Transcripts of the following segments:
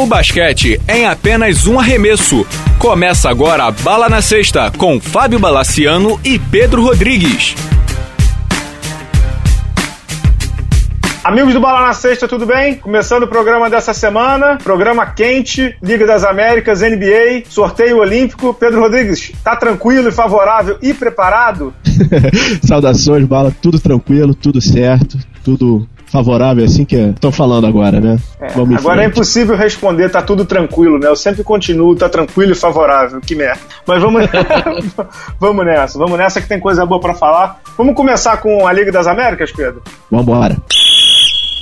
O basquete é em apenas um arremesso. Começa agora a Bala na Sexta com Fábio Balaciano e Pedro Rodrigues. Amigos do Bala na Sexta, tudo bem? Começando o programa dessa semana, programa quente, Liga das Américas, NBA, sorteio olímpico. Pedro Rodrigues, tá tranquilo e favorável e preparado? Saudações, Bala, tudo tranquilo, tudo certo, tudo favorável, assim que estão falando agora, né? É, agora é impossível responder, tá tudo tranquilo, né? Eu sempre continuo, tá tranquilo e favorável, que merda. Mas vamos, vamos nessa, vamos nessa que tem coisa boa para falar. Vamos começar com a Liga das Américas, Pedro? Vambora.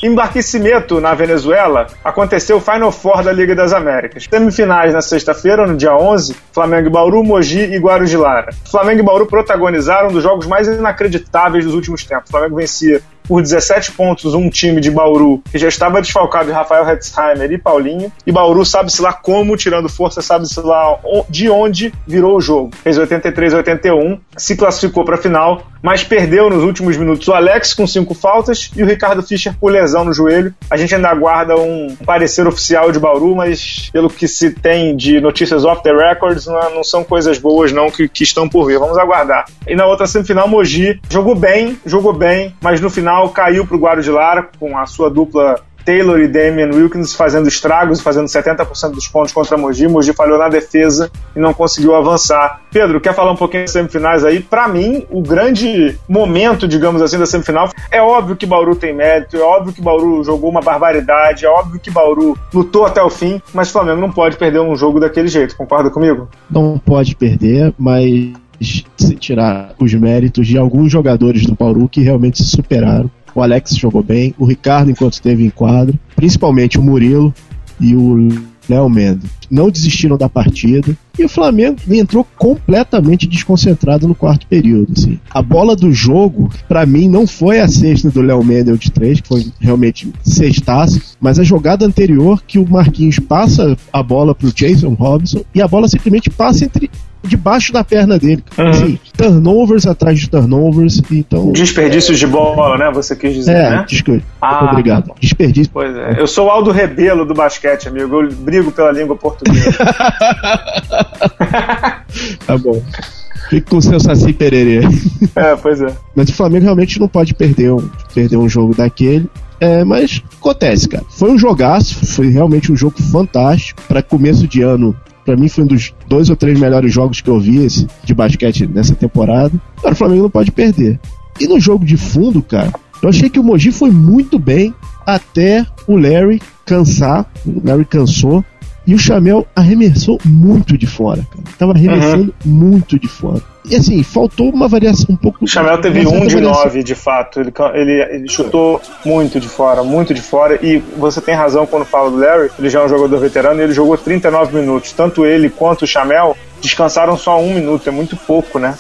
Em Barquisimeto, na Venezuela, aconteceu o Final Four da Liga das Américas. Semifinais na sexta-feira, no dia 11, Flamengo e Bauru, Mogi e Guarujá. Flamengo e Bauru protagonizaram um dos jogos mais inacreditáveis dos últimos tempos. O Flamengo vencia por 17 pontos um time de Bauru que já estava desfalcado de Rafael Hetzheimer e Paulinho. E Bauru sabe-se lá como, tirando força, sabe-se lá de onde virou o jogo. Fez 83 a 81, se classificou para a final, mas perdeu nos últimos minutos o Alex com cinco faltas e o Ricardo Fischer por lesão no joelho. A gente ainda aguarda um parecer oficial de Bauru, mas pelo que se tem de notícias off the records, não, não são coisas boas não que, que estão por vir. Vamos aguardar. E na outra semifinal, Mogi jogou bem, jogou bem, mas no final caiu para o Guarujá com a sua dupla Taylor e Damian Wilkins fazendo estragos, fazendo 70% dos pontos contra Mogi. Mogi falhou na defesa e não conseguiu avançar. Pedro, quer falar um pouquinho das semifinais aí? Para mim, o grande momento, digamos assim, da semifinal é óbvio que Bauru tem mérito, é óbvio que Bauru jogou uma barbaridade, é óbvio que Bauru lutou até o fim, mas o Flamengo não pode perder um jogo daquele jeito. Concorda comigo? Não pode perder, mas se tirar os méritos de alguns jogadores do Bauru que realmente se superaram. O Alex jogou bem, o Ricardo enquanto esteve em quadro, principalmente o Murilo e o Léo Mendes. Não desistiram da partida e o Flamengo entrou completamente desconcentrado no quarto período. Assim. A bola do jogo, para mim, não foi a sexta do Léo Mendes de três, que foi realmente sextaço, mas a jogada anterior que o Marquinhos passa a bola pro Jason Robinson e a bola simplesmente passa entre debaixo da perna dele. Uhum. Assim, turnovers atrás de turnovers. Então, Desperdícios de bola, né? Você quis dizer, é, né? Desculpa. Ah, Obrigado. Desperdício. Pois é. Eu sou o Aldo Rebelo do basquete, amigo. Eu brigo pela língua portuguesa. tá bom. Fique com o seu Saci Pererê. É, pois é. Mas o Flamengo realmente não pode perder um, perder um jogo daquele. É, mas acontece, cara. Foi um jogaço, foi realmente um jogo fantástico. Para começo de ano, para mim foi um dos dois ou três melhores jogos que eu vi esse, de basquete nessa temporada. Cara, o Flamengo não pode perder. E no jogo de fundo, cara, eu achei que o Mogi foi muito bem até o Larry cansar. O Larry cansou. E o Chamel arremessou muito de fora, cara. Tava arremessando uhum. muito de fora. E assim, faltou uma variação um pouco. O Chamel teve um de nove, de fato. Ele, ele, ele chutou muito de fora, muito de fora. E você tem razão quando fala do Larry, ele já é um jogador veterano e ele jogou 39 minutos. Tanto ele quanto o Chamel descansaram só um minuto, é muito pouco, né?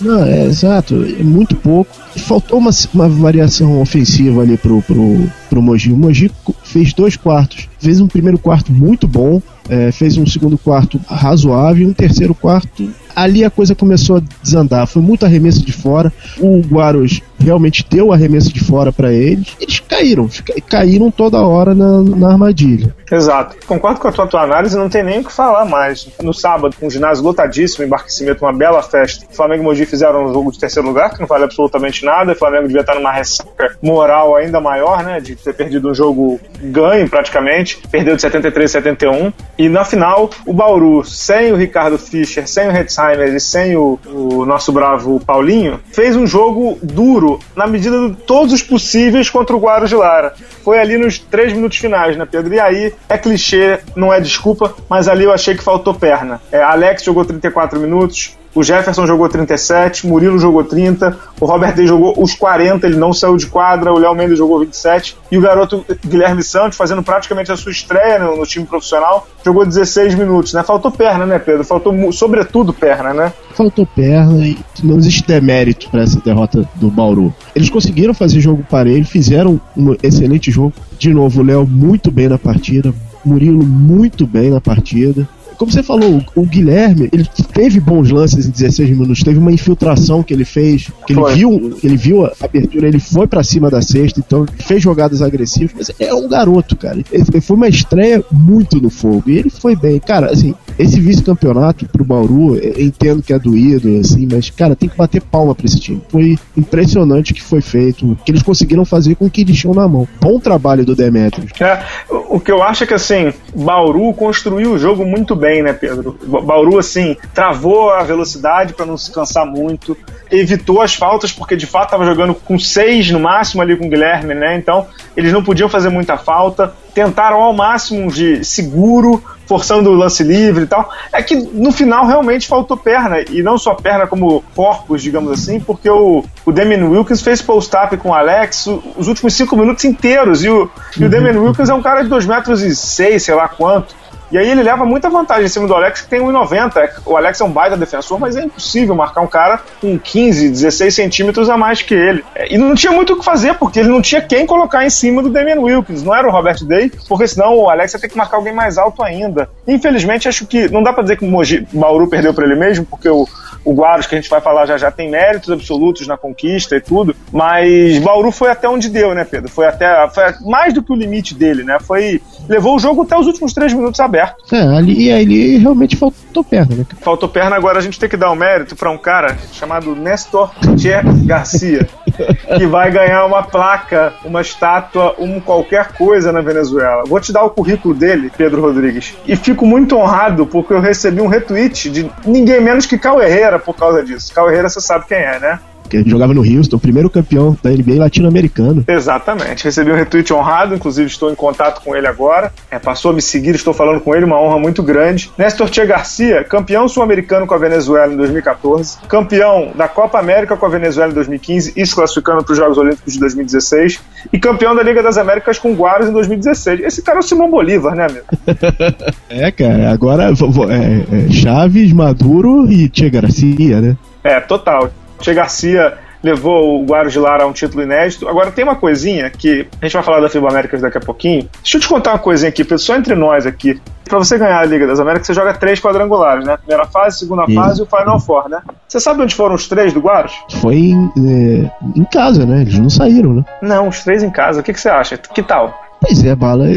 Não, é exato, é muito pouco. Faltou uma, uma variação ofensiva ali pro, pro, pro Mogi. O Mogi fez dois quartos. Fez um primeiro quarto muito bom, é, fez um segundo quarto razoável um terceiro quarto ali a coisa começou a desandar. Foi muito arremesso de fora. O Guarus realmente deu o arremesso de fora para eles. Eles caíram, caíram toda hora na, na armadilha. Exato. Concordo com a tua, tua, análise, não tem nem o que falar mais. No sábado, com um ginásio lotadíssimo, embarquecimento, uma bela festa. Flamengo e Mogi fizeram um jogo de terceiro lugar, que não vale absolutamente nada. O Flamengo devia estar numa ressaca moral ainda maior, né? De ter perdido um jogo ganho praticamente. Perdeu de 73 a 71. E na final, o Bauru, sem o Ricardo Fischer, sem o Hetzheim, Oppenheimer e sem o, o nosso bravo Paulinho, fez um jogo duro na medida de todos os possíveis contra o Guarujá de Lara. Foi ali nos três minutos finais, né, Pedro? E aí, é clichê, não é desculpa, mas ali eu achei que faltou perna. É, Alex jogou 34 minutos, o Jefferson jogou 37, Murilo jogou 30, o Robert Day jogou os 40, ele não saiu de quadra, o Léo Mendes jogou 27 e o garoto Guilherme Santos, fazendo praticamente a sua estreia no, no time profissional, jogou 16 minutos, né? Faltou perna, né, Pedro? Faltou sobretudo perna, né? Faltou perna e não existe demérito para essa derrota do Bauru. Eles conseguiram fazer jogo parelho, fizeram um excelente jogo. De novo, o Léo muito bem na partida, Murilo muito bem na partida como você falou, o, o, Guilherme, ele teve bons lances em 16 minutos, teve uma infiltração que ele fez, que ele viu, ele viu a abertura, ele foi para cima da cesta, então fez jogadas agressivas, mas é um garoto, cara. Ele, foi uma estreia muito no fogo, e ele foi bem. Cara, assim, esse vice-campeonato pro Bauru, entendo que é doído, assim, mas, cara, tem que bater palma pra esse time. Foi impressionante o que foi feito, o que eles conseguiram fazer com o que eles tinham na mão. Bom trabalho do Demetrius. É, o que eu acho é que, assim, Bauru construiu o jogo muito bem, né, Pedro? Bauru, assim, travou a velocidade para não se cansar muito, evitou as faltas, porque de fato estava jogando com seis no máximo ali com o Guilherme, né? Então, eles não podiam fazer muita falta. Tentaram ao máximo de seguro, forçando o lance livre e tal. É que no final realmente faltou perna, e não só perna como corpos, digamos assim, porque o, o Damian Wilkins fez post-up com o Alex os últimos cinco minutos inteiros, e o, e o Damian Wilkins é um cara de 2 metros e seis, sei lá quanto. E aí ele leva muita vantagem em cima do Alex, que tem 1,90. O Alex é um baita defensor, mas é impossível marcar um cara com 15, 16 centímetros a mais que ele. É, e não tinha muito o que fazer, porque ele não tinha quem colocar em cima do Damian Wilkins. Não era o Robert Day, porque senão o Alex ia ter que marcar alguém mais alto ainda. Infelizmente, acho que não dá pra dizer que o Mogi, Bauru perdeu para ele mesmo, porque o, o Guarus, que a gente vai falar já já, tem méritos absolutos na conquista e tudo, mas Bauru foi até onde deu, né, Pedro? Foi até foi mais do que o limite dele, né? Foi levou o jogo até os últimos três minutos aberto. É, ali, ali realmente faltou perna, né? Faltou perna, agora a gente tem que dar o um mérito para um cara chamado Nestor Che Garcia, que vai ganhar uma placa, uma estátua, um qualquer coisa na Venezuela. Vou te dar o currículo dele, Pedro Rodrigues, e fico muito honrado porque eu recebi um retweet de ninguém menos que Cal Herrera por causa disso. Cal Herrera, você sabe quem é, né? Que jogava no Houston, primeiro campeão da NBA latino-americano. Exatamente. Recebi um retweet honrado, inclusive estou em contato com ele agora. É, passou a me seguir, estou falando com ele, uma honra muito grande. Néstor Che Garcia, campeão sul-americano com a Venezuela em 2014, campeão da Copa América com a Venezuela em 2015 e se classificando para os Jogos Olímpicos de 2016, e campeão da Liga das Américas com Guaras em 2016. Esse cara é o Simão Bolívar, né, amigo? é, cara, agora é, é, Chaves, Maduro e Che Garcia, né? É, total. Che Garcia levou o Guarujá a um título inédito. Agora tem uma coisinha que a gente vai falar da FIBA Américas daqui a pouquinho. Deixa eu te contar uma coisinha aqui, só entre nós aqui. Para você ganhar a Liga das Américas, você joga três quadrangulares, né? Primeira fase, segunda Isso. fase e o Final Four, né? Você sabe onde foram os três do Guarus? Foi em, é, em casa, né? Eles não saíram, né? Não, os três em casa. O que, que você acha? Que tal? Pois é, Bala.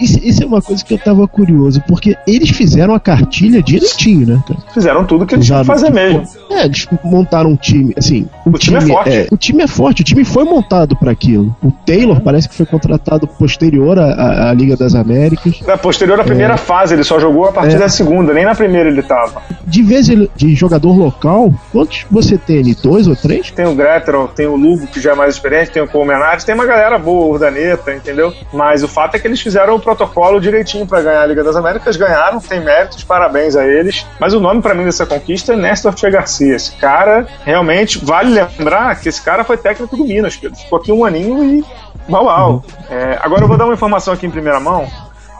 Isso, isso, é uma coisa que eu tava curioso, porque eles fizeram a cartilha direitinho, né? Fizeram tudo que eles tinham que fazer mesmo. É, eles montaram um time, assim. O, o time, time, é forte. É, o time é forte, o time foi montado para aquilo. O Taylor parece que foi contratado posterior à, à, Liga das Américas. É, posterior à primeira é. fase, ele só jogou a partir é. da segunda, nem na primeira ele tava. De vez de jogador local, quantos você tem ali? Dois ou três? Tem o Gretel, tem o Lugo, que já é mais experiente, tem o Colmenares, tem uma galera boa, o Urdaneta, entendeu? Mas o fato é que eles fizeram o protocolo direitinho para ganhar a Liga das Américas, ganharam, tem méritos, parabéns a eles. Mas o nome para mim dessa conquista é Néstor Che Garcia. Esse cara, realmente, vale lembrar que esse cara foi técnico do Minas, Pedro. Ficou aqui um aninho e. Uau, uau. Uhum. É, agora eu vou dar uma informação aqui em primeira mão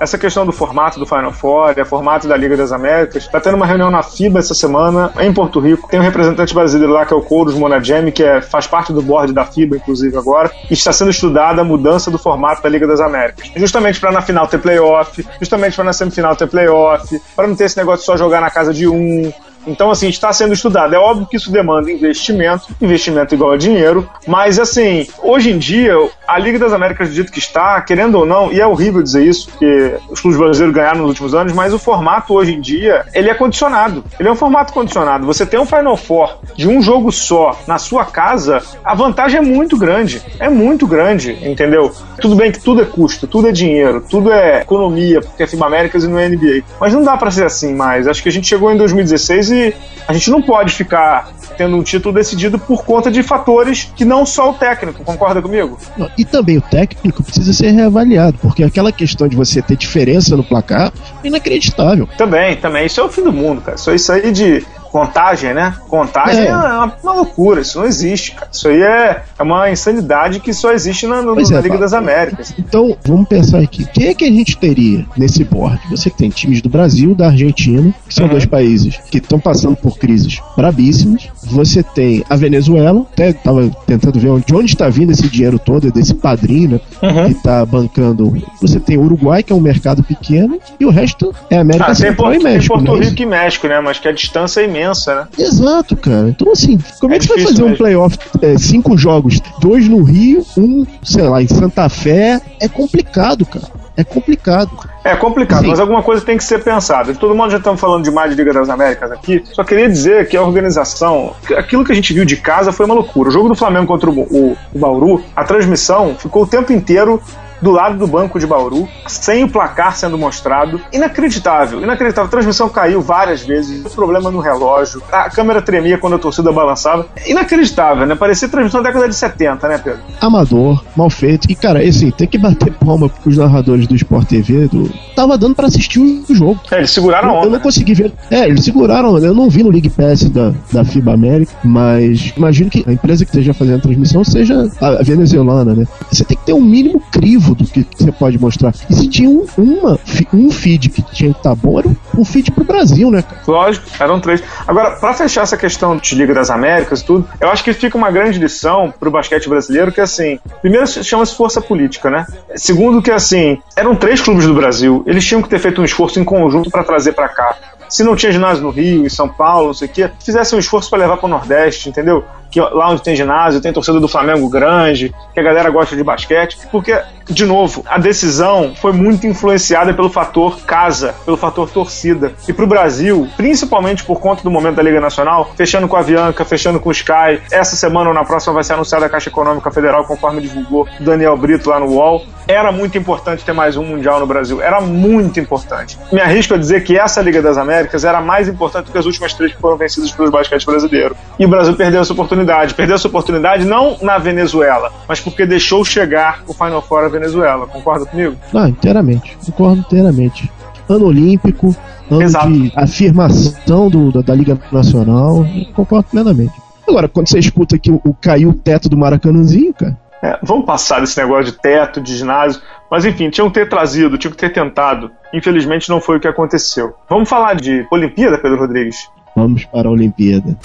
essa questão do formato do Final Four, o formato da Liga das Américas. Está tendo uma reunião na FIBA essa semana, em Porto Rico. Tem um representante brasileiro lá, que é o Couros Monagemi, que é, faz parte do board da FIBA, inclusive, agora. E está sendo estudada a mudança do formato da Liga das Américas. Justamente para na final ter playoff, justamente para na semifinal ter playoff, para não ter esse negócio de só jogar na casa de um, então, assim, está sendo estudado. É óbvio que isso demanda investimento, investimento igual a dinheiro, mas, assim, hoje em dia, a Liga das Américas, do jeito que está, querendo ou não, e é horrível dizer isso, porque os clubes brasileiros ganharam nos últimos anos, mas o formato hoje em dia, ele é condicionado. Ele é um formato condicionado. Você tem um Final Four de um jogo só na sua casa, a vantagem é muito grande. É muito grande, entendeu? Tudo bem que tudo é custo, tudo é dinheiro, tudo é economia, porque é FIBA Américas e não é NBA. Mas não dá para ser assim mais. Acho que a gente chegou em 2016 e a gente não pode ficar tendo um título decidido por conta de fatores que não só o técnico, concorda comigo? E também o técnico precisa ser reavaliado, porque aquela questão de você ter diferença no placar é inacreditável. Também, também. Isso é o fim do mundo, cara. Só isso aí de contagem, né? Contagem é, é uma, uma, loucura, isso não existe, cara. Isso aí é, é uma insanidade que só existe na, no, na é, Liga das Américas. Então, vamos pensar aqui. Quem é que a gente teria nesse board? Você tem times do Brasil, da Argentina, que são uhum. dois países que estão passando por crises brabíssimas. Você tem a Venezuela, até tava tentando ver de onde está vindo esse dinheiro todo, desse padrinho, né? Uhum. Que está bancando. Você tem o Uruguai, que é um mercado pequeno, e o resto é América ah, Central e México. Tem Porto Rico e México, né? Mas que a distância é imensa, né? Exato, cara. Então, assim, como é, é que você vai fazer mesmo. um playoff? É, cinco jogos, dois no Rio, um, sei lá, em Santa Fé. É complicado, cara. É complicado. É complicado, Sim. mas alguma coisa tem que ser pensada. Todo mundo já estamos falando demais de Liga das Américas aqui. Só queria dizer que a organização, aquilo que a gente viu de casa foi uma loucura. O jogo do Flamengo contra o, o, o Bauru, a transmissão ficou o tempo inteiro do lado do banco de Bauru, sem o placar sendo mostrado. Inacreditável, inacreditável. A transmissão caiu várias vezes, problema no relógio, a câmera tremia quando a torcida balançava. Inacreditável, né? Parecia transmissão da década de 70, né, Pedro? Amador, mal feito. E, cara, assim, tem que bater palma pros narradores do Sport TV. Do... Tava dando para assistir o jogo. É, eles seguraram a onda. Eu não consegui ver. É, eles seguraram. Eu não vi no League Pass da, da FIBA América, mas imagino que a empresa que esteja fazendo a transmissão seja a venezuelana, né? Você tem que ter um mínimo crivo do que você pode mostrar. E se tinha um, uma, um feed que tinha que tá bom, era um feed pro Brasil, né? Lógico, eram três. Agora, para fechar essa questão de Liga das Américas e tudo, eu acho que fica uma grande lição pro basquete brasileiro, que assim, primeiro chama-se força política, né? Segundo que assim, eram três clubes do Brasil, eles tinham que ter feito um esforço em conjunto para trazer para cá se não tinha ginásio no Rio, em São Paulo, não sei o quê, fizesse um esforço para levar para o Nordeste, entendeu? Que lá onde tem ginásio, tem torcida do Flamengo grande, que a galera gosta de basquete, porque, de novo, a decisão foi muito influenciada pelo fator casa, pelo fator torcida. E para o Brasil, principalmente por conta do momento da Liga Nacional, fechando com a Avianca, fechando com o Sky, essa semana ou na próxima vai ser anunciada a Caixa Econômica Federal, conforme divulgou Daniel Brito lá no UOL. Era muito importante ter mais um Mundial no Brasil, era muito importante. Me arrisco a dizer que essa Liga das Américas era mais importante do que as últimas três que foram vencidas pelo basquete brasileiro. E o Brasil perdeu essa oportunidade. Perdeu essa oportunidade não na Venezuela, mas porque deixou chegar o Final Four à Venezuela. Concorda comigo? Ah, inteiramente. Concordo inteiramente. Ano Olímpico, ano Exato. de afirmação do, da, da Liga Nacional. Concordo plenamente. Agora, quando você escuta que o, o caiu o teto do Maracanãzinho, cara. É, vamos passar desse negócio de teto, de ginásio. Mas enfim, tinham que ter trazido, tinham que ter tentado. Infelizmente não foi o que aconteceu. Vamos falar de Olimpíada, Pedro Rodrigues? Vamos para a Olimpíada.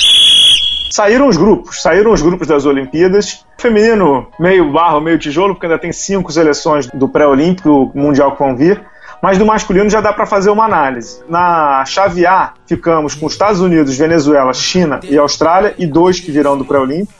Saíram os grupos, saíram os grupos das Olimpíadas. Feminino, meio barro, meio tijolo, porque ainda tem cinco seleções do pré-olímpico mundial que vão vir. Mas do masculino já dá para fazer uma análise. Na chave A, ficamos com Estados Unidos, Venezuela, China e Austrália, e dois que virão do pré-olímpico.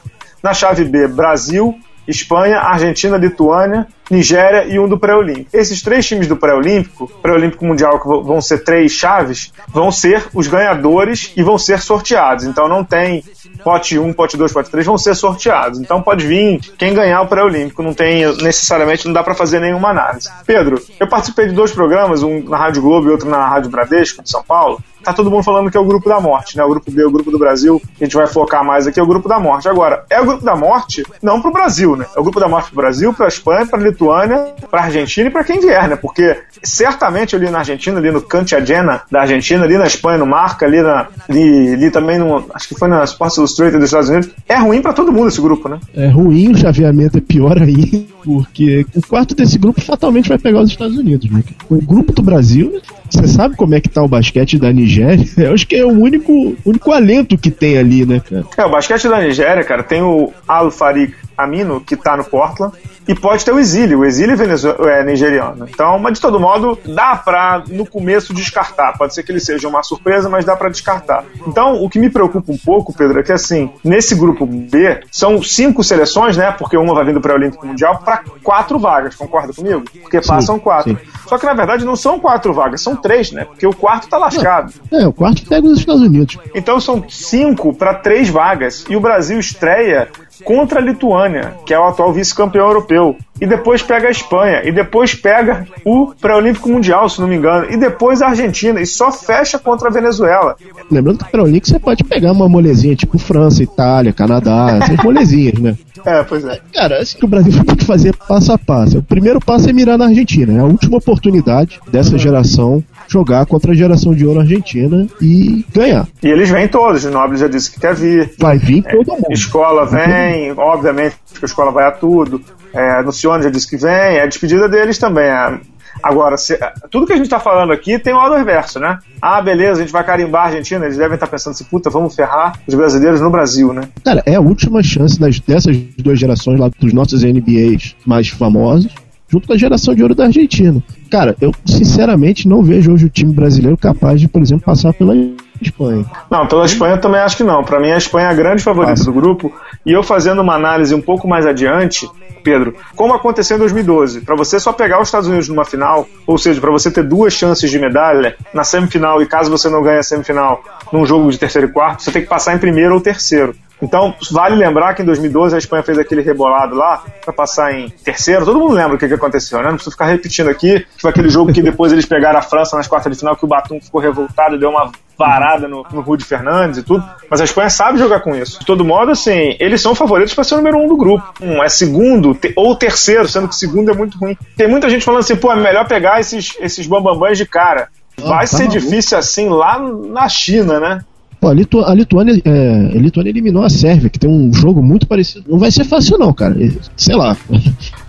Na chave B, Brasil, Espanha, Argentina, Lituânia, Nigéria e um do pré-olímpico. Esses três times do pré-olímpico, pré-olímpico mundial, que vão ser três chaves, vão ser os ganhadores e vão ser sorteados. Então não tem pote 1, pote 2, pote 3, vão ser sorteados. Então pode vir quem ganhar o pré-olímpico. Não tem necessariamente, não dá para fazer nenhuma análise. Pedro, eu participei de dois programas, um na Rádio Globo e outro na Rádio Bradesco, de São Paulo tá todo mundo falando que é o grupo da morte, né? O grupo B, o grupo do Brasil, a gente vai focar mais aqui, é o grupo da morte. Agora, é o grupo da morte não pro Brasil, né? É o grupo da morte pro Brasil, pra Espanha, pra Lituânia, pra Argentina e pra quem vier, né? Porque certamente ali na Argentina, ali no Cantiagena da Argentina, ali na Espanha, no Marca, ali, na, ali, ali também no. Acho que foi na Sports Illustrated dos Estados Unidos. É ruim para todo mundo esse grupo, né? É ruim, o chaveamento é pior aí, porque o quarto desse grupo fatalmente vai pegar os Estados Unidos, né? O grupo do Brasil você sabe como é que tá o basquete da Nigéria? Eu acho que é o único, único alento que tem ali, né, cara? É, o basquete da Nigéria, cara, tem o Al Farik Amino, que tá no Portland, e pode ter o exílio. O exílio é, é nigeriano. Então, mas de todo modo, dá pra no começo descartar. Pode ser que ele seja uma surpresa, mas dá para descartar. Então, o que me preocupa um pouco, Pedro, é que assim, nesse grupo B, são cinco seleções, né? Porque uma vai vindo para o Olímpico Mundial, para quatro vagas, concorda comigo? Porque sim, passam quatro. Sim. Só que na verdade não são quatro vagas, são três, né? Porque o quarto tá lascado. É, o quarto pega os Estados Unidos. Então são cinco para três vagas. E o Brasil estreia contra a Lituânia, que é o atual vice-campeão europeu. E depois pega a Espanha. E depois pega o pré-olímpico mundial, se não me engano. E depois a Argentina. E só fecha contra a Venezuela. Lembrando que o pré-olímpico você pode pegar uma molezinha tipo França, Itália, Canadá, essas molezinhas, né? É, pois é. Cara, acho que o Brasil vai ter que fazer passo a passo. O primeiro passo é mirar na Argentina. É a última oportunidade dessa geração jogar contra a geração de ouro argentina e ganhar. E eles vêm todos, o Nobre já disse que quer vir. Vai vir todo mundo. Escola vem, obviamente que a escola vai a tudo. É, já disse que vem, é a despedida deles também. É. Agora, se, tudo que a gente está falando aqui tem o lado reverso, né? Ah, beleza, a gente vai carimbar a Argentina, eles devem estar tá pensando assim, puta, vamos ferrar os brasileiros no Brasil, né? Cara, é a última chance das, dessas duas gerações lá dos nossos NBAs mais famosos, junto com a geração de ouro da Argentina. Cara, eu sinceramente não vejo hoje o time brasileiro capaz de, por exemplo, passar pela Espanha. Não, pela Espanha eu também acho que não. Para mim, a Espanha é a grande favorita Passa. do grupo. E eu fazendo uma análise um pouco mais adiante, Pedro, como aconteceu em 2012, para você só pegar os Estados Unidos numa final, ou seja, para você ter duas chances de medalha na semifinal e caso você não ganhe a semifinal num jogo de terceiro e quarto, você tem que passar em primeiro ou terceiro. Então, vale lembrar que em 2012 a Espanha fez aquele rebolado lá para passar em terceiro. Todo mundo lembra o que, que aconteceu, né? Não preciso ficar repetindo aqui. Que foi aquele jogo que depois eles pegaram a França nas quartas de final, que o Batum ficou revoltado e deu uma varada no, no Rudy Fernandes e tudo. Mas a Espanha sabe jogar com isso. De todo modo, assim, eles são favoritos para ser o número um do grupo. Um é segundo te, ou terceiro, sendo que segundo é muito ruim. Tem muita gente falando assim, pô, é melhor pegar esses, esses bambambãs de cara. Ah, Vai ah, tá ser maluco. difícil assim lá na China, né? Pô, a, Litu a, Lituânia, é, a Lituânia eliminou a Sérvia, que tem um jogo muito parecido. Não vai ser fácil, não, cara. Sei lá.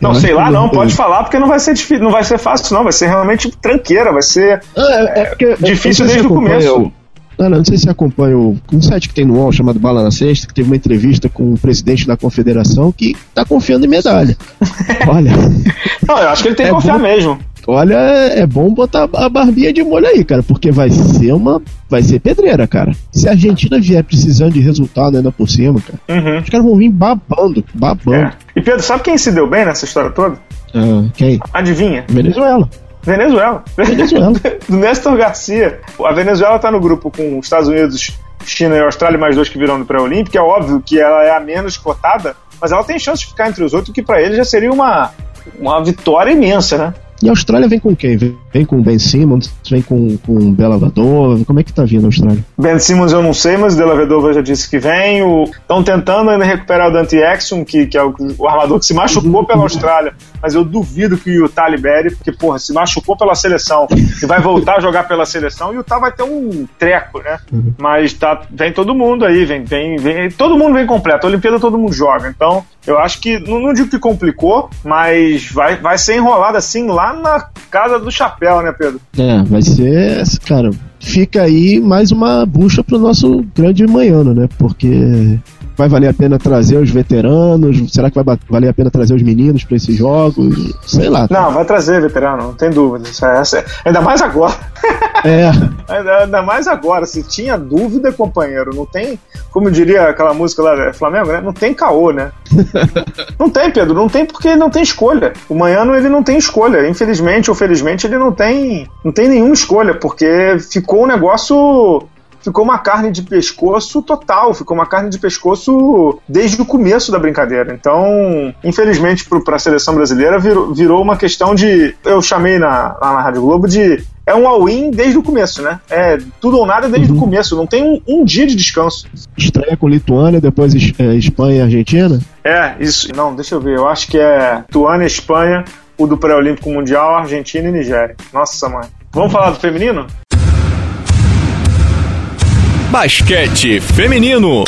Não, sei lá, não. Pode falar, porque não vai ser difícil, não vai ser fácil, não. Vai ser realmente tranqueira, vai ser ah, é, é porque, difícil desde o começo. Não, não, não, sei se você acompanha um site que tem no UOL chamado Bala na Sexta, que teve uma entrevista com o presidente da confederação que tá confiando em medalha. Olha. Não, eu acho que ele tem é que confiar bom, mesmo olha, é bom botar a barbinha de molho aí, cara, porque vai ser uma. Vai ser pedreira, cara. Se a Argentina vier precisando de resultado ainda por cima, cara, uhum. os caras vão vir babando, babando. É. E Pedro, sabe quem se deu bem nessa história toda? Uh, quem? Adivinha? Venezuela. Venezuela. Venezuela. Do Néstor Garcia. A Venezuela tá no grupo com os Estados Unidos, China e Austrália, mais dois que virão no pré-olímpico. É óbvio que ela é a menos cotada, mas ela tem chance de ficar entre os outros, que para ele já seria uma, uma vitória imensa, né? E a Austrália vem com quem? Vem com Ben Simmons, vem com, com Bela Vadova, como é que tá vindo a Austrália? Ben Simmons eu não sei, mas Bela Vadova já disse que vem. Estão tentando ainda recuperar o Dante Exum, que, que é o, o, armador que se machucou pela Austrália, mas eu duvido que o Utah libere, porque, porra, se machucou pela seleção e vai voltar a jogar pela seleção, e o Utah vai ter um treco, né? Uhum. Mas tá, vem todo mundo aí, vem, vem, vem, todo mundo vem completo. A Olimpíada todo mundo joga, então eu acho que, não, não digo que complicou, mas vai, vai ser enrolado assim lá na casa do chapéu, né, Pedro? É, vai ser, cara, fica aí mais uma bucha pro nosso grande manhano, né? Porque vai valer a pena trazer os veteranos? Será que vai valer a pena trazer os meninos para esses jogos? Sei lá. Não, vai trazer veterano, não tem dúvida. É, é, ainda mais agora. É. ainda mais agora. Se tinha dúvida, companheiro, não tem, como diria aquela música lá, é Flamengo, né? Não tem caô, né? não tem, Pedro, não tem porque não tem escolha. O Manhano ele não tem escolha. Infelizmente ou felizmente ele não tem, não tem nenhuma escolha, porque ficou um negócio ficou uma carne de pescoço total, ficou uma carne de pescoço desde o começo da brincadeira. Então, infelizmente, para a seleção brasileira virou, virou, uma questão de. Eu chamei na, lá na Rádio Globo de. É um all-in desde o começo, né? É tudo ou nada desde uhum. o começo. Não tem um, um, dia de descanso. Estreia com Lituânia, depois é, Espanha e Argentina? É, isso. Não, deixa eu ver. Eu acho que é Lituânia, Espanha, o do pré-olímpico mundial, Argentina e Nigéria. Nossa, mãe. Vamos falar do feminino? Basquete Feminino.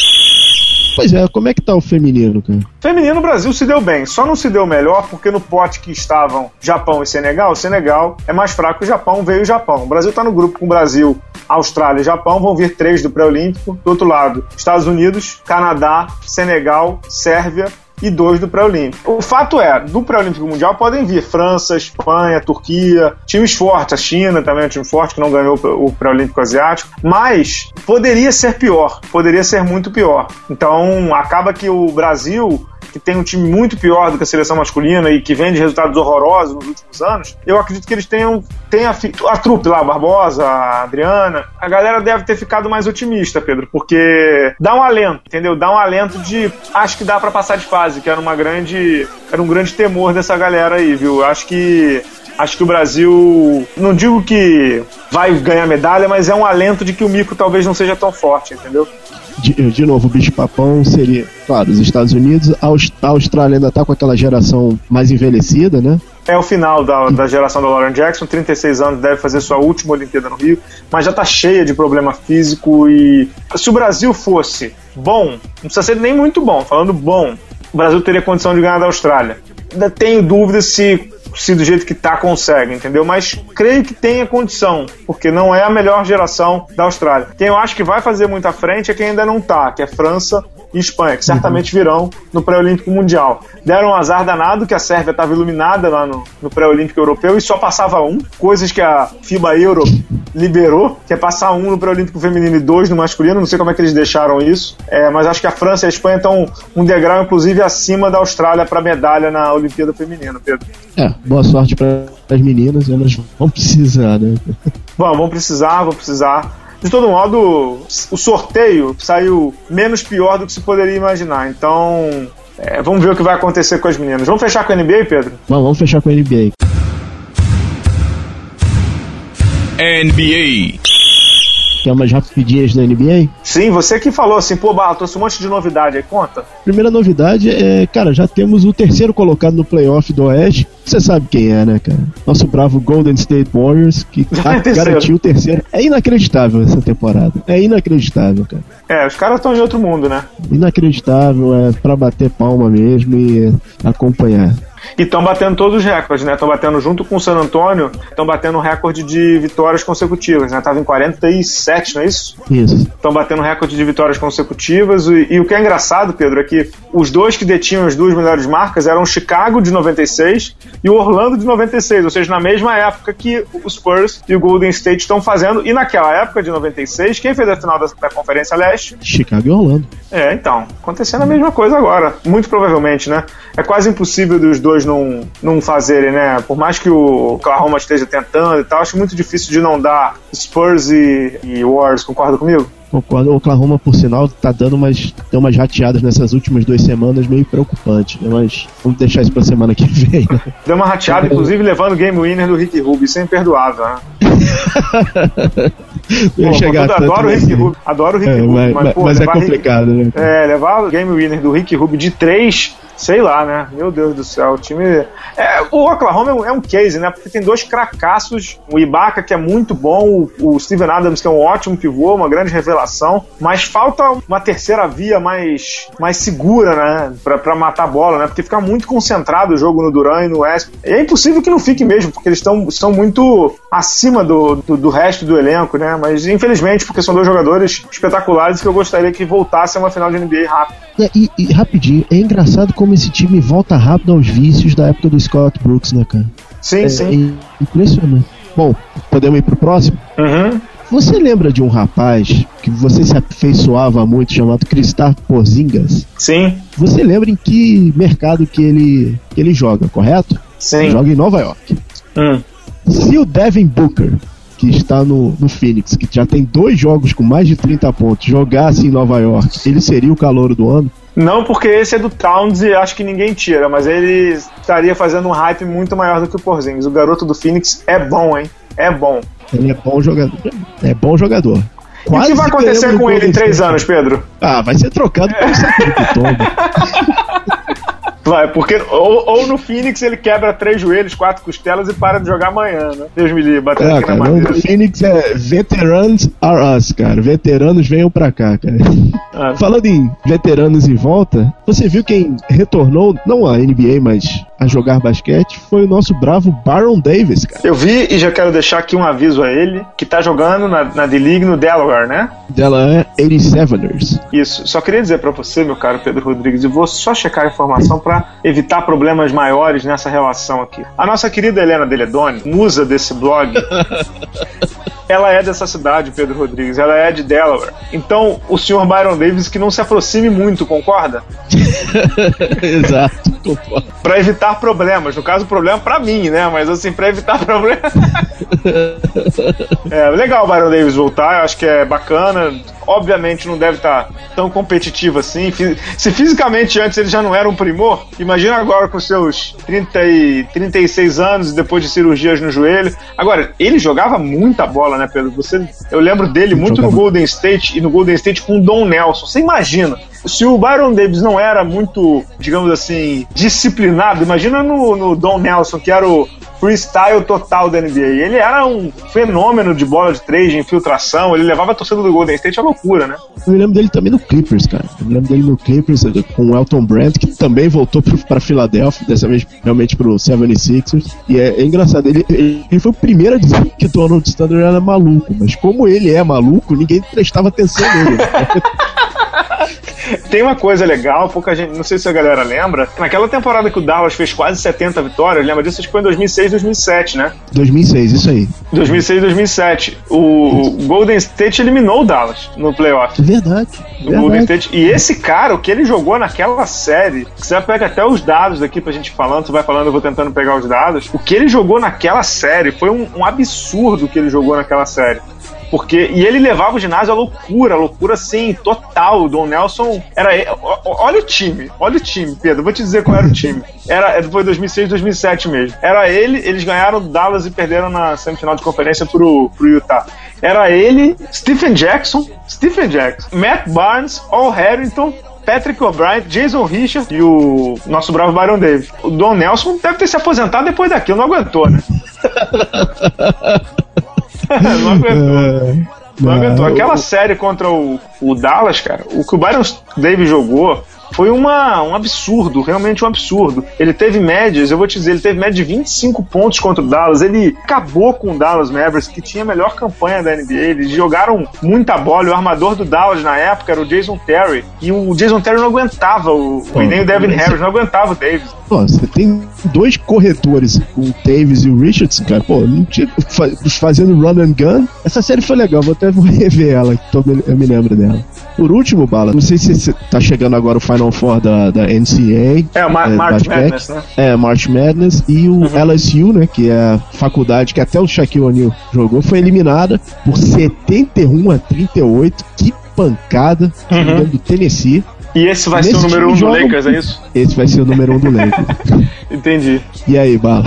Pois é, como é que tá o feminino, cara? Feminino, o Brasil se deu bem. Só não se deu melhor porque no pote que estavam Japão e Senegal, o Senegal é mais fraco que o Japão, veio o Japão. O Brasil tá no grupo com o Brasil, Austrália e Japão, vão vir três do pré-olímpico. Do outro lado, Estados Unidos, Canadá, Senegal, Sérvia e dois do pré-olímpico. O fato é, do pré-olímpico mundial podem vir França, Espanha, Turquia, times fortes, a China também é um time forte que não ganhou o pré-olímpico asiático, mas poderia ser pior, poderia ser muito pior. Então acaba que o Brasil que tem um time muito pior do que a seleção masculina e que vem de resultados horrorosos nos últimos anos, eu acredito que eles tenham, tenham a, a trupe lá, a Barbosa, a Adriana, a galera deve ter ficado mais otimista, Pedro, porque dá um alento, entendeu? Dá um alento de acho que dá para passar de fase, que era uma grande era um grande temor dessa galera aí, viu? Acho que acho que o Brasil, não digo que vai ganhar medalha, mas é um alento de que o mico talvez não seja tão forte, entendeu? de, de novo, o bicho-papão seria, claro, os Estados Unidos, a Austrália ainda tá com aquela geração mais envelhecida, né? é o final da, da geração do Lauren Jackson, 36 anos, deve fazer sua última Olimpíada no Rio, mas já está cheia de problema físico e se o Brasil fosse bom, não precisa ser nem muito bom, falando bom, o Brasil teria condição de ganhar da Austrália. Ainda tenho dúvidas se se do jeito que tá consegue, entendeu? Mas creio que tenha condição, porque não é a melhor geração da Austrália. Quem eu acho que vai fazer muita frente é quem ainda não tá, que é França e Espanha, que certamente virão no pré-olímpico mundial. Deram um azar danado que a Sérvia estava iluminada lá no, no pré-olímpico europeu e só passava um, coisas que a FIBA Euro liberou, que é passar um no pré-olímpico feminino e dois no masculino, não sei como é que eles deixaram isso, é, mas acho que a França e a Espanha estão um degrau, inclusive, acima da Austrália para medalha na Olimpíada Feminina, Pedro. É, boa sorte para as meninas, elas vão precisar, né? Bom, vão precisar, vão precisar. De todo modo, o sorteio saiu menos pior do que se poderia imaginar. Então, é, vamos ver o que vai acontecer com as meninas. Vamos fechar com a NBA, Pedro? Bom, vamos fechar com a NBA. NBA. Quer umas rapidinhas da NBA? Sim, você que falou assim, pô, Barra, trouxe um monte de novidade aí, conta. Primeira novidade é, cara, já temos o terceiro colocado no playoff do Oeste. Você sabe quem é, né, cara? Nosso bravo Golden State Warriors, que é garantiu o terceiro. É inacreditável essa temporada. É inacreditável, cara. É, os caras estão em outro mundo, né? Inacreditável, é pra bater palma mesmo e acompanhar. E estão batendo todos os recordes, né? Estão batendo junto com o San Antônio, estão batendo o recorde de vitórias consecutivas, né? Tava em 47, não é isso? Isso. Estão batendo recorde de vitórias consecutivas. E, e, o que é engraçado, Pedro, é que os dois que detinham as duas melhores marcas eram o Chicago de 96 e o Orlando de 96, ou seja, na mesma época que o Spurs e o Golden State estão fazendo. E naquela época de 96, quem fez a final da, da Conferência Leste? Chicago e Orlando. É, então, acontecendo a mesma coisa agora, muito provavelmente, né? É quase impossível dos dois não, não fazerem, né? Por mais que o Oklahoma esteja tentando e tal, acho muito difícil de não dar Spurs e, e Warriors, concorda comigo? Concordo. O Oklahoma, por sinal, tá dando umas, deu umas rateadas nessas últimas duas semanas meio preocupante, né? Mas vamos deixar isso pra semana que vem, né? Deu uma rateada, inclusive levando o game winner do Rick Rubio, isso é imperdoável, né? Eu Pô, chegar adoro o Rick Rubio, adoro o Rick é, Rubio, mas, mas, pô, mas é complicado, Rick, né? É, levar o game winner do Rick Rubio de 3 sei lá, né? Meu Deus do céu, o time. É, o Oklahoma é um, é case, né? Porque tem dois cracassos, o Ibaka, que é muito bom, o, Steven Adams, que é um ótimo pivô, uma grande revelação, mas falta uma terceira via mais, mais segura, né? Pra, pra matar a bola, né? Porque fica muito concentrado o jogo no Duran e no West. E é impossível que não fique mesmo, porque eles estão são muito acima do, do, do, resto do elenco, né? Mas infelizmente, porque são dois jogadores espetaculares que eu gostaria que voltassem a uma final de NBA rápido. É, e, e rapidinho, é engraçado como esse time volta rápido aos vícios da época do Scott Brooks, né, cara? Sim, é, sim. É impressionante. Bom, podemos ir pro próximo? Uhum. Você lembra de um rapaz que você se afeiçoava muito chamado Cristar Pozingas? Sim. Você lembra em que mercado que ele, que ele joga, correto? Sim. Joga em Nova York. Hum. Se o Devin Booker que está no, no Phoenix, que já tem dois jogos com mais de 30 pontos, jogasse em Nova York, ele seria o calor do ano? Não, porque esse é do Towns e acho que ninguém tira, mas ele estaria fazendo um hype muito maior do que o Porzingis. O garoto do Phoenix é bom, hein? É bom. Ele é bom jogador. É bom jogador. Quase o que vai acontecer com ele em três anos, Pedro? Ah, vai ser trocado é. pelo Sacramento Vai, porque ou, ou, no Phoenix ele quebra três joelhos, quatro costelas e para de jogar amanhã, né? Deus me livre, batendo é, aqui cara, na madeira. No Phoenix é veteranos are us, cara. Veteranos venham pra cá, cara. Ah. Falando em veteranos em volta, você viu quem retornou, não a NBA, mas a jogar basquete foi o nosso bravo Baron Davis, cara. Eu vi e já quero deixar aqui um aviso a ele, que tá jogando na, na D-League no Delaware, né? Delaware 87ers. Isso. Só queria dizer para você, meu caro Pedro Rodrigues, e vou só checar a informação evitar problemas maiores nessa relação aqui. A nossa querida Helena Deledoni, musa desse blog, ela é dessa cidade, Pedro Rodrigues, ela é de Delaware. Então, o senhor Byron Davis que não se aproxime muito, concorda? Exato, concordo. Pra evitar problemas. No caso, problema para mim, né? Mas assim, pra evitar problemas. é legal o Byron Davis voltar, eu acho que é bacana obviamente não deve estar tão competitivo assim. Se fisicamente antes ele já não era um primor, imagina agora com seus 30 e 36 anos e depois de cirurgias no joelho. Agora, ele jogava muita bola, né, Pedro? Você, eu lembro dele muito no Golden State e no Golden State com o Don Nelson. Você imagina Se o Byron Davis não era muito, digamos assim, disciplinado, imagina no, no Don Nelson, que era o freestyle total da NBA. Ele era um fenômeno de bola de três, de infiltração, ele levava a torcida do Golden State à loucura, né? Eu me lembro dele também no Clippers, cara. Eu me lembro dele no Clippers com o Elton Brand, que também voltou para Filadélfia, dessa vez realmente pro 76ers. E é, é engraçado, ele, ele, foi o primeiro a dizer que o Donald Standard era maluco, mas como ele é maluco, ninguém prestava atenção nele. Tem uma coisa legal, pouca gente, não sei se a galera lembra, naquela temporada que o Dallas fez quase 70 vitórias, lembra disso? Acho que foi em 2006, 2007, né? 2006, isso aí. 2006, 2007. O, o Golden State eliminou o Dallas no playoff. Verdade. O Golden State. E esse cara, o que ele jogou naquela série, você vai pegar até os dados daqui pra gente falando, você vai falando, eu vou tentando pegar os dados. O que ele jogou naquela série foi um, um absurdo que ele jogou naquela série. Porque, e ele levava o ginásio à loucura, loucura assim, total. O Don Nelson era. Olha o time, olha o time, Pedro. Vou te dizer qual era o time. Era, foi 2006, 2007 mesmo. Era ele, eles ganharam Dallas e perderam na semifinal de conferência pro, pro Utah. Era ele, Stephen Jackson, Stephen Jackson, Matt Barnes, Al Harrington, Patrick O'Brien, Jason Richard e o nosso bravo Byron Davis. O Don Nelson deve ter se aposentado depois daquilo, não aguentou, né? não aguentou. É, não aguentou. Aquela série contra o, o Dallas, cara, o que o Byron Davis jogou foi uma, um absurdo, realmente um absurdo. Ele teve médias, eu vou te dizer, ele teve média de 25 pontos contra o Dallas. Ele acabou com o Dallas Mavericks, que tinha a melhor campanha da NBA. Eles jogaram muita bola. O armador do Dallas na época era o Jason Terry. E o Jason Terry não aguentava, o, Pô, e nem o Devin Harris não aguentava o Davis. Pô, você tem dois corredores, o Davis e o Richardson, cara. Pô, não tinha, fazendo run and gun. Essa série foi legal, vou até rever ela, eu me lembro dela. Por último, Bala, não sei se você tá chegando agora o Final Four da, da NCAA. É, Mar é, March Madness, né? É, March Madness. E o uhum. LSU, né, que é a faculdade que até o Shaquille O'Neal jogou, foi eliminada por 71 a 38. Que pancada uhum. do Tennessee. E esse vai Nesse ser o número 1 um do Lakers, é isso? Esse vai ser o número 1 um do Lakers. Entendi. E aí, Bala?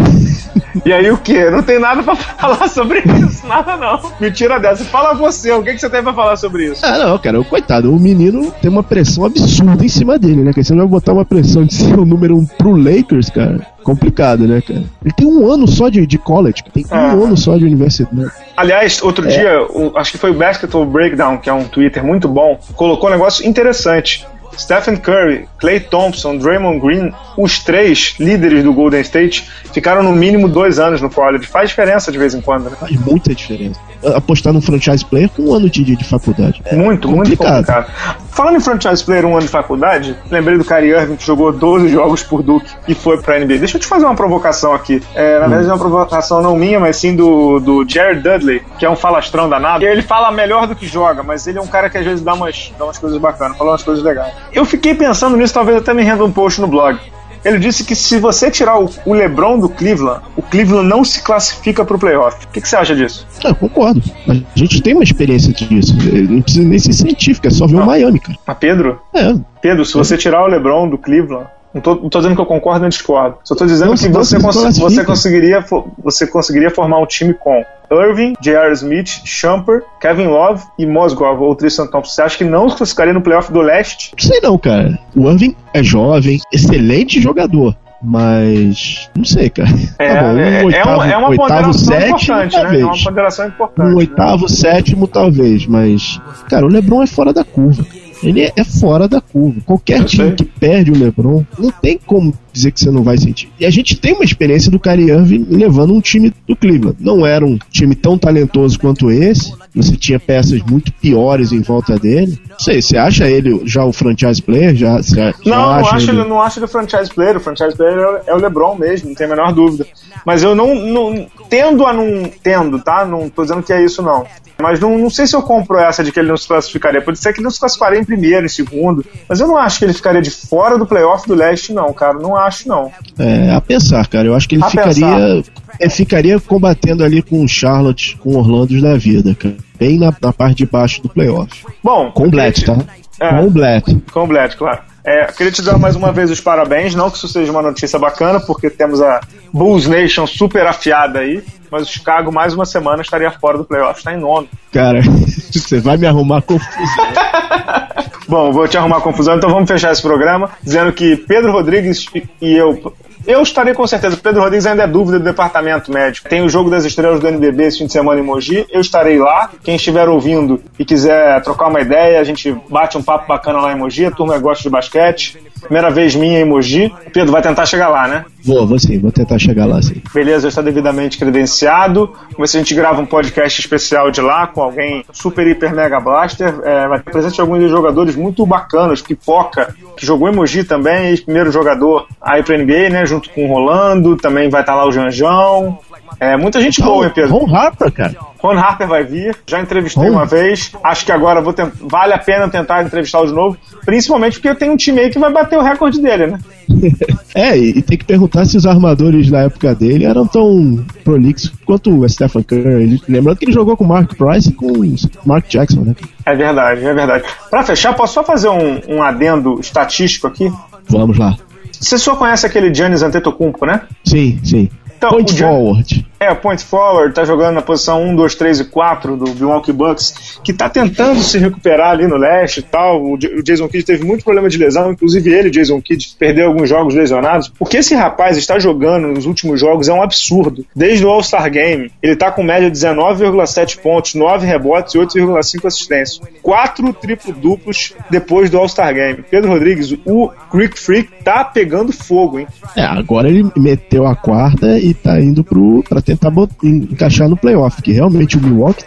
E aí o que? Não tem nada pra falar sobre isso, nada não. Mentira dessa. Fala você, o que, que você tem pra falar sobre isso? Ah, não, cara, coitado, o menino tem uma pressão absurda em cima dele, né? Que você vai botar uma pressão de ser o número 1 um pro Lakers, cara complicado, né, cara? Ele tem um ano só de, de college, tem um ah. ano só de universidade. Aliás, outro é. dia, acho que foi o Basketball Breakdown, que é um Twitter muito bom, colocou um negócio interessante. Stephen Curry, Clay Thompson, Draymond Green, os três líderes do Golden State, ficaram no mínimo dois anos no college. Faz diferença de vez em quando, né? Faz muita diferença. Apostar num franchise player com um ano de, de faculdade. É muito, complicado. muito complicado. Falando em franchise player um ano de faculdade, lembrei do Kyrie Irving que jogou 12 jogos por Duke e foi pra NBA. Deixa eu te fazer uma provocação aqui. É, na hum. verdade, é uma provocação não minha, mas sim do, do Jared Dudley, que é um falastrão danado. Ele fala melhor do que joga, mas ele é um cara que às vezes dá umas, dá umas coisas bacanas, fala umas coisas legais. Eu fiquei pensando nisso, talvez até me renda um post no blog. Ele disse que se você tirar o, o LeBron do Cleveland, o Cleveland não se classifica para o playoff. O que, que, você acha disso? Eu concordo. A gente tem uma experiência disso. Não precisa nem ser científico, é só ver não. o Miami, cara. Mas Pedro? É. Pedro, se você tirar o LeBron do Cleveland, não tô, não tô dizendo que eu concordo nem discordo. Só tô dizendo não, que você, cons você, conseguiria, você conseguiria formar um time com Irving, J.R. Smith, Shumper, Kevin Love e Mosgrove ou Tristan Thompson. Você acha que não classificaria no playoff do leste? Não sei não, cara. O Irving é jovem, excelente jogador. Mas. Não sei, cara. É, tá bom, um é, oitavo, é, uma oitavo, sétimo, importante, talvez. né? É uma ponderação importante. Um oitavo, né? sétimo, talvez. Mas. Cara, o Lebron é fora da curva. Ele é fora da curva. Qualquer time que perde o LeBron, não tem como dizer que você não vai sentir. E a gente tem uma experiência do Kyrie Irving levando um time do Cleveland. Não era um time tão talentoso quanto esse. Você tinha peças muito piores em volta dele. Não sei, você acha ele já o franchise player? Já, já não, não acho, ele... não acho ele o franchise player. O franchise player é o LeBron mesmo, não tem a menor dúvida. Mas eu não, não tendo a não tendo, tá? Não tô dizendo que é isso não. Mas não, não sei se eu compro essa de que ele não se classificaria. Pode ser que ele não se classificaria em primeiro, em segundo. Mas eu não acho que ele ficaria de fora do playoff do leste, não, cara. Não acho, não. É, a pensar, cara. Eu acho que ele a ficaria. É, ficaria combatendo ali com o Charlotte, com o Orlando da vida, cara. Bem na, na parte de baixo do playoff. Bom, com o Blatt, tá? É, com o Blatt. Com o Blatt, claro. É, queria te dar mais uma vez os parabéns, não que isso seja uma notícia bacana, porque temos a Bulls Nation super afiada aí, mas o Chicago mais uma semana estaria fora do playoff, está em nono. Cara, você vai me arrumar confusão. Bom, vou te arrumar confusão, então vamos fechar esse programa dizendo que Pedro Rodrigues e eu eu estarei com certeza. Pedro Rodrigues ainda é dúvida do departamento médico. Tem o jogo das estrelas do NBB esse fim de semana em Mogi. Eu estarei lá. Quem estiver ouvindo e quiser trocar uma ideia, a gente bate um papo bacana lá em Mogi. A turma gosta de basquete. Primeira vez minha em Mogi. Pedro vai tentar chegar lá, né? Vou, vou sim, vou tentar chegar lá sim. Beleza, está devidamente credenciado. Vamos ver se a gente grava um podcast especial de lá com alguém super, hiper, mega blaster. É, vai ter presente alguns jogadores muito bacanas. Pipoca, que jogou em Mogi também, primeiro jogador aí para NBA, né? Junto com o Rolando. Também vai estar tá lá o Janjão. É, muita gente boa, hein, Pedro? Ron Harper, cara. Ron Harper vai vir, já entrevistei Ron. uma vez. Acho que agora vou tent... vale a pena tentar entrevistá-lo de novo, principalmente porque eu tenho um time aí que vai bater o recorde dele, né? é, e tem que perguntar se os armadores na época dele eram tão prolixos quanto o Stephen Curry. Lembrando que ele jogou com o Mark Price e com o Mark Jackson, né? É verdade, é verdade. Para fechar, posso só fazer um, um adendo estatístico aqui? Vamos lá. Você só conhece aquele Giannis Antetokounmpo, né? Sim, sim. Então, point forward. É, point forward, tá jogando na posição 1, 2, 3 e 4 do Milwaukee Bucks, que tá tentando se recuperar ali no leste e tal. O, Jason Kidd teve muito problema de lesão, inclusive ele, Jason Kidd, perdeu alguns jogos lesionados. O que esse rapaz está jogando nos últimos jogos é um absurdo. Desde o All-Star Game, ele tá com média de 19,7 pontos, 9 rebotes e 8,5 assistências. Quatro triplo-duplos depois do All-Star Game. Pedro Rodrigues, o Creek Freak tá pegando fogo, hein? É, agora ele meteu a quarta e tá indo pro, pra tentar encaixar no playoff, que realmente o Milwaukee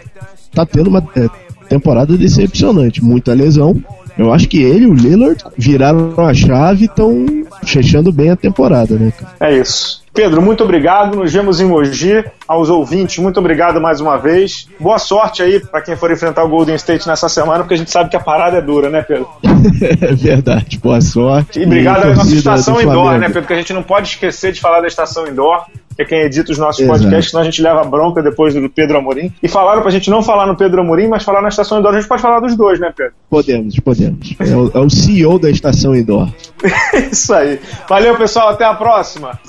tá tendo uma é, temporada decepcionante, muita lesão. Eu acho que ele e o Lillard viraram a chave e estão fechando bem a temporada, né? É isso. Pedro, muito obrigado. Nos vemos em Mogi. Aos ouvintes, muito obrigado mais uma vez. Boa sorte aí para quem for enfrentar o Golden State nessa semana, porque a gente sabe que a parada é dura, né, Pedro? é verdade. Boa sorte. E obrigado à nossa estação indoor, né, Pedro? Porque a gente não pode esquecer de falar da estação indoor que é quem edita os nossos Exato. podcasts, senão a gente leva bronca depois do Pedro Amorim. E falaram pra gente não falar no Pedro Amorim, mas falar na Estação Indoor. A gente pode falar dos dois, né, Pedro? Podemos, podemos. É o, é o CEO da Estação Indoor. Isso aí. Valeu, pessoal. Até a próxima.